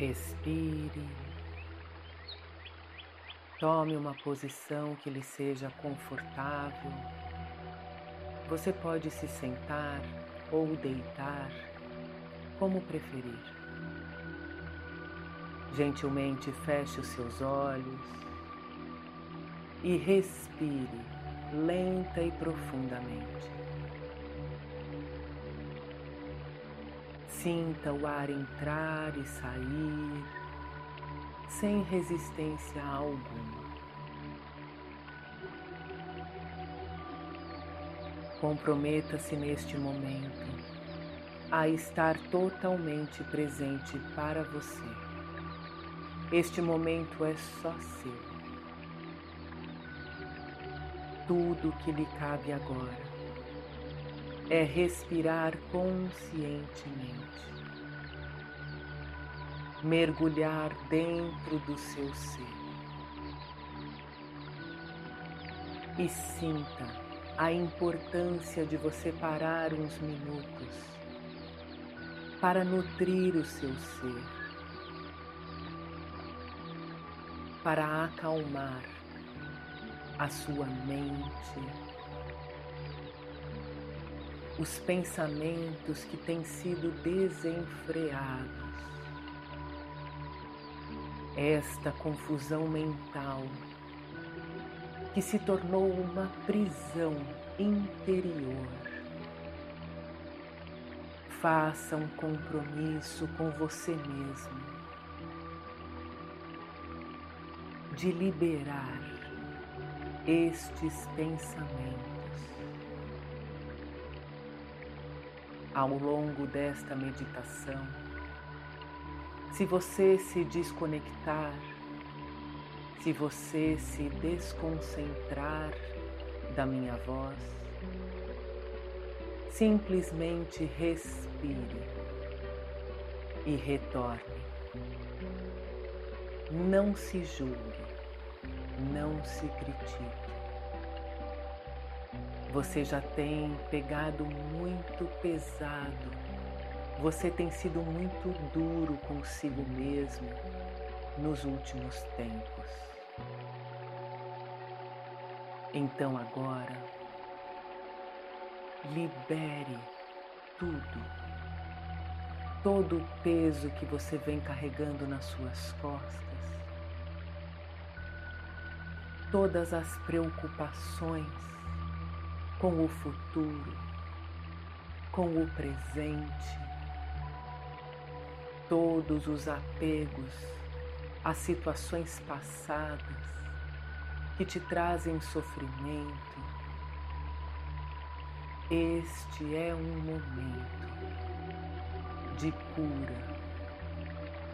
Respire. Tome uma posição que lhe seja confortável. Você pode se sentar ou deitar, como preferir. Gentilmente feche os seus olhos e respire lenta e profundamente. Sinta o ar entrar e sair sem resistência alguma. Comprometa-se neste momento a estar totalmente presente para você. Este momento é só seu. Tudo que lhe cabe agora é respirar conscientemente, mergulhar dentro do seu ser. E sinta a importância de você parar uns minutos para nutrir o seu ser, para acalmar a sua mente os pensamentos que têm sido desenfreados, esta confusão mental que se tornou uma prisão interior. Faça um compromisso com você mesmo de liberar estes pensamentos. Ao longo desta meditação. Se você se desconectar, se você se desconcentrar da minha voz, simplesmente respire e retorne. Não se julgue, não se critique. Você já tem pegado muito pesado. Você tem sido muito duro consigo mesmo nos últimos tempos. Então agora, libere tudo, todo o peso que você vem carregando nas suas costas, todas as preocupações com o futuro, com o presente, todos os apegos às situações passadas que te trazem sofrimento. Este é um momento de cura,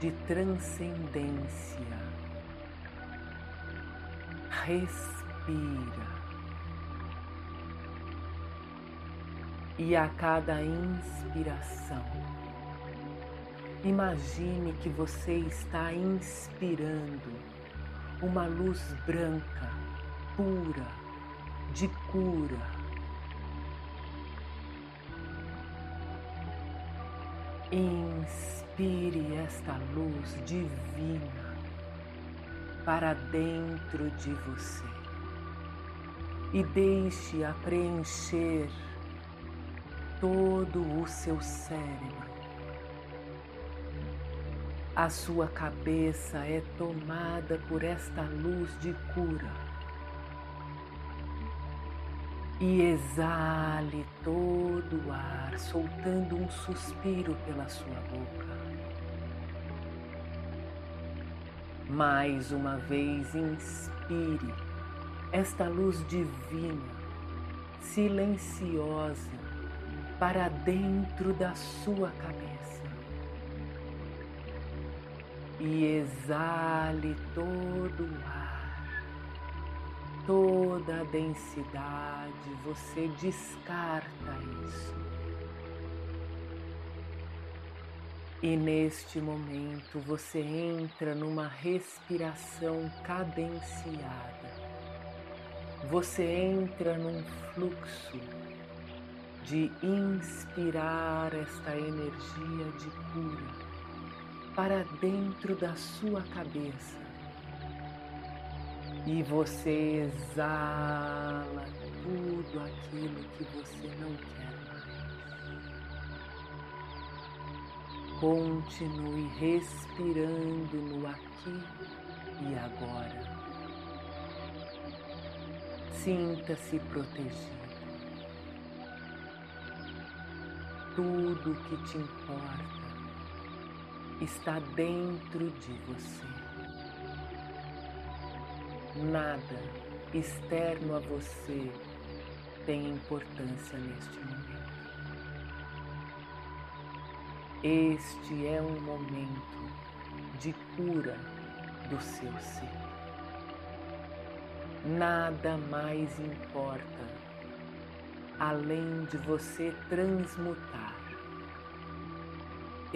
de transcendência. Respira. E a cada inspiração, imagine que você está inspirando uma luz branca, pura, de cura. Inspire esta luz divina para dentro de você e deixe-a preencher todo o seu cérebro. A sua cabeça é tomada por esta luz de cura. E exale todo o ar, soltando um suspiro pela sua boca. Mais uma vez, inspire esta luz divina, silenciosa, para dentro da sua cabeça e exale todo o ar, toda a densidade, você descarta isso. E neste momento você entra numa respiração cadenciada. Você entra num fluxo de inspirar esta energia de cura para dentro da sua cabeça e você exala tudo aquilo que você não quer mais. Continue respirando no aqui e agora. Sinta-se protegido. Tudo que te importa está dentro de você. Nada externo a você tem importância neste momento. Este é um momento de cura do seu ser. Nada mais importa além de você transmutar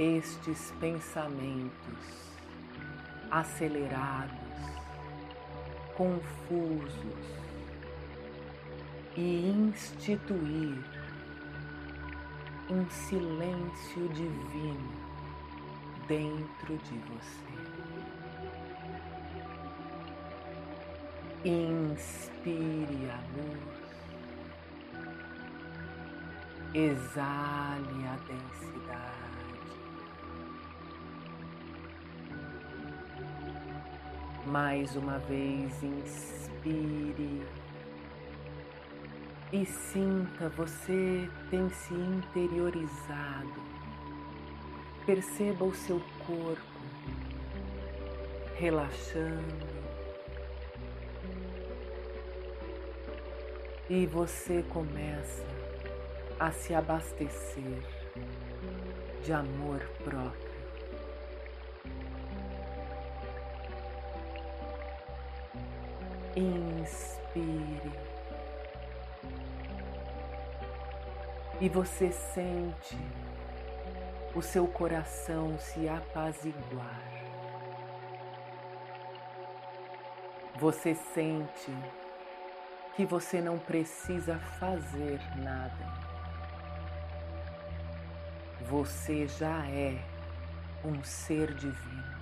estes pensamentos acelerados, confusos e instituir um silêncio divino dentro de você. Inspire a luz, exale a densidade. Mais uma vez, inspire e sinta você tem se interiorizado. Perceba o seu corpo relaxando. E você começa a se abastecer de amor próprio. Inspire. E você sente o seu coração se apaziguar. Você sente que você não precisa fazer nada. Você já é um ser divino.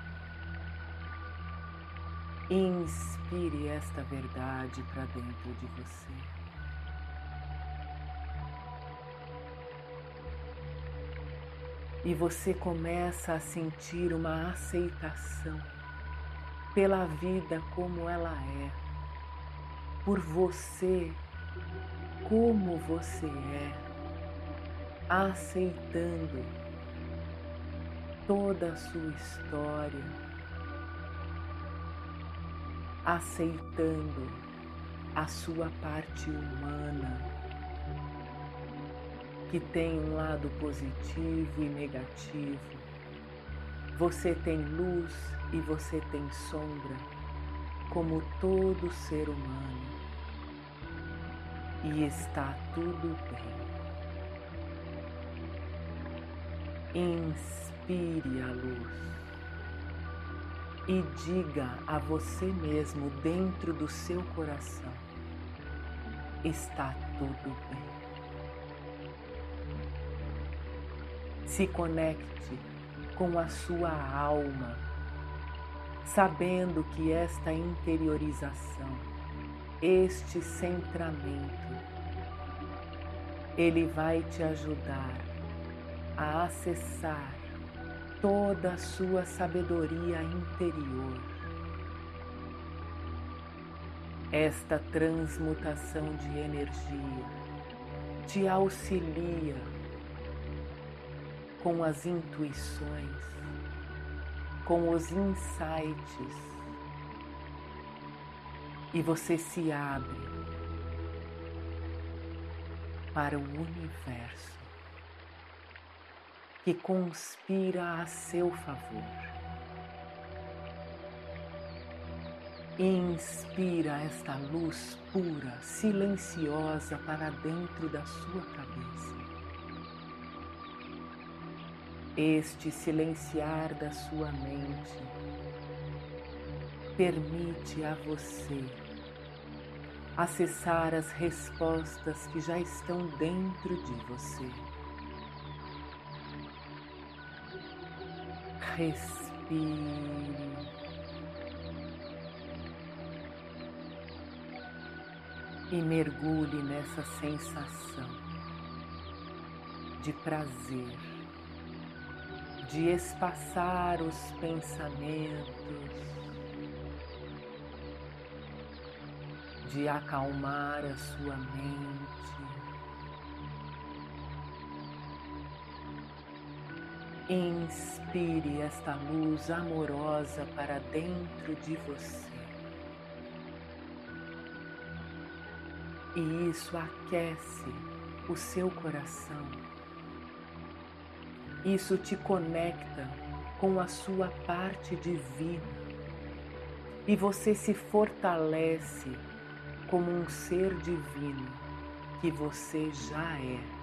Inspire esta verdade para dentro de você. E você começa a sentir uma aceitação pela vida como ela é, por você como você é, aceitando toda a sua história aceitando a sua parte humana, que tem um lado positivo e negativo. Você tem luz e você tem sombra, como todo ser humano. E está tudo bem. Inspire a luz e diga a você mesmo dentro do seu coração: está tudo bem. Se conecte com a sua alma, sabendo que esta interiorização, este centramento, ele vai te ajudar a acessar toda a sua sabedoria interior. Esta transmutação de energia te auxilia com as intuições, com os insights, e você se abre para o universo que conspira a seu favor. Inspira esta luz pura, silenciosa para dentro da sua cabeça. Este silenciar da sua mente permite a você acessar as respostas que já estão dentro de você. Respire. E mergulhe nessa sensação de prazer, de espaçar os pensamentos, de acalmar a sua mente. Inspire esta luz amorosa para dentro de você. E isso aquece o seu coração. Isso te conecta com a sua parte divina. E você se fortalece como um ser divino que você já é.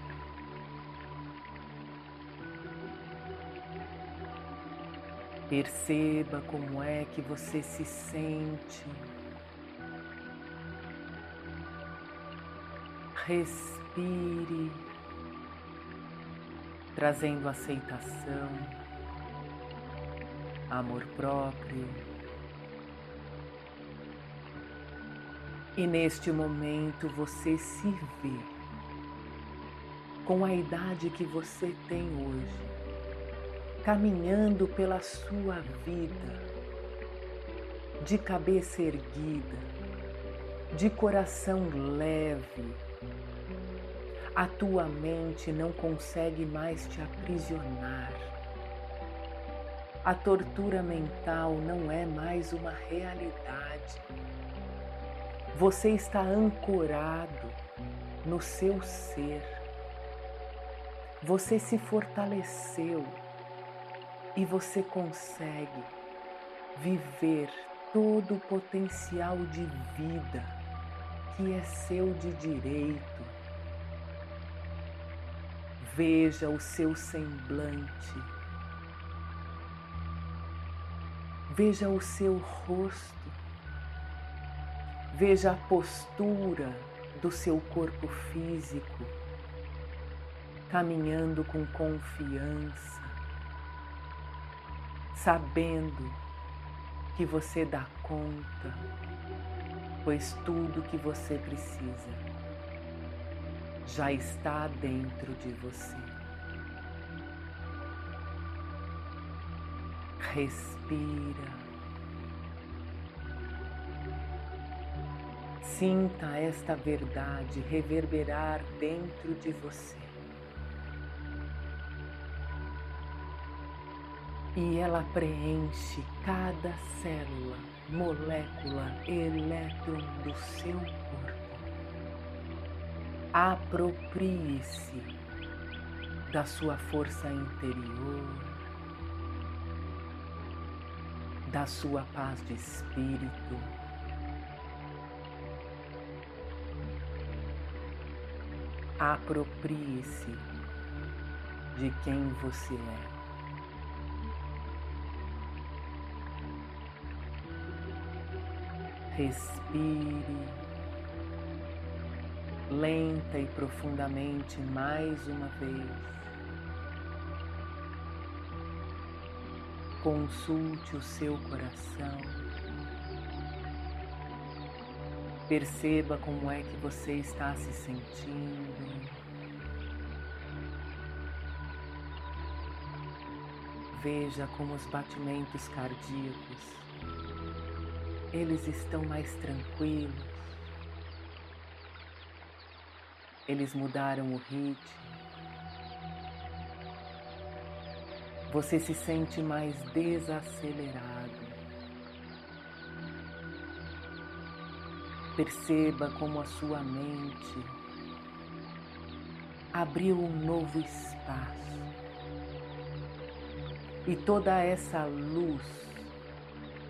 Perceba como é que você se sente. Respire, trazendo aceitação, amor próprio. E neste momento você se vê com a idade que você tem hoje caminhando pela sua vida, de cabeça erguida, de coração leve. A tua mente não consegue mais te aprisionar. A tortura mental não é mais uma realidade. Você está ancorado no seu ser. Você se fortaleceu e você consegue viver todo o potencial de vida que é seu de direito. Veja o seu semblante, veja o seu rosto, veja a postura do seu corpo físico, caminhando com confiança sabendo que você dá conta, pois tudo que você precisa já está dentro de você. Respira. Sinta esta verdade reverberar dentro de você. E ela preenche cada célula, molécula, elétron do seu corpo. Aproprie-se da sua força interior, da sua paz de espírito. Aproprie-se de quem você é. Respire lenta e profundamente mais uma vez. Consulte o seu coração. Perceba como é que você está se sentindo. Veja como os batimentos cardíacos eles estão mais tranquilos, eles mudaram o ritmo. Você se sente mais desacelerado. Perceba como a sua mente abriu um novo espaço e toda essa luz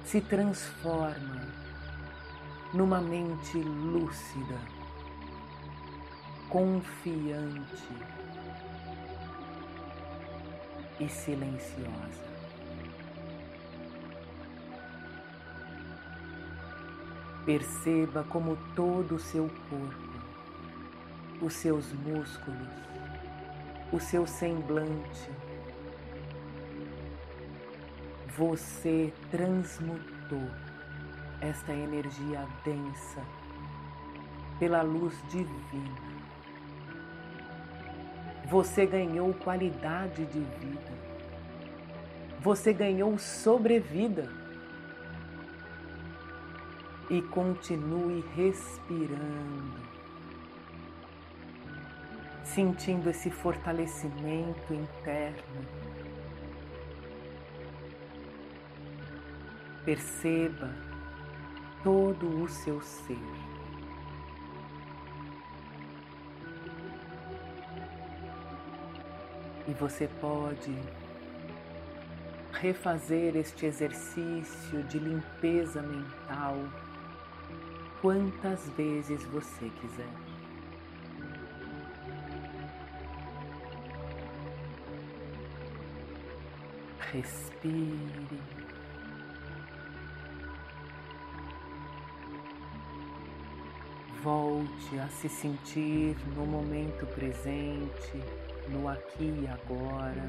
se transforma numa mente lúcida, confiante e silenciosa. Perceba como todo o seu corpo, os seus músculos, o seu semblante você transmutou esta energia densa pela luz divina. Você ganhou qualidade de vida. Você ganhou sobrevida. E continue respirando, sentindo esse fortalecimento interno. Perceba todo o seu ser. E você pode refazer este exercício de limpeza mental quantas vezes você quiser. Respire. Volte a se sentir no momento presente, no aqui e agora.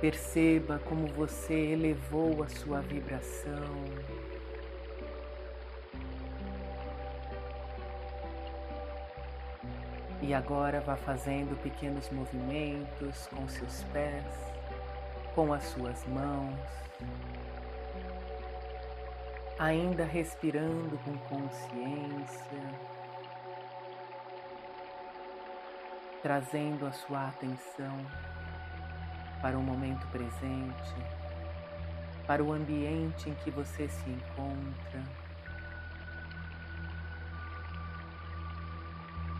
Perceba como você elevou a sua vibração. E agora vá fazendo pequenos movimentos com seus pés, com as suas mãos ainda respirando com consciência, trazendo a sua atenção para o momento presente, para o ambiente em que você se encontra.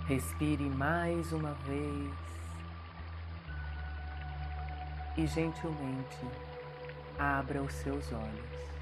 Respire mais uma vez e gentilmente abra os seus olhos.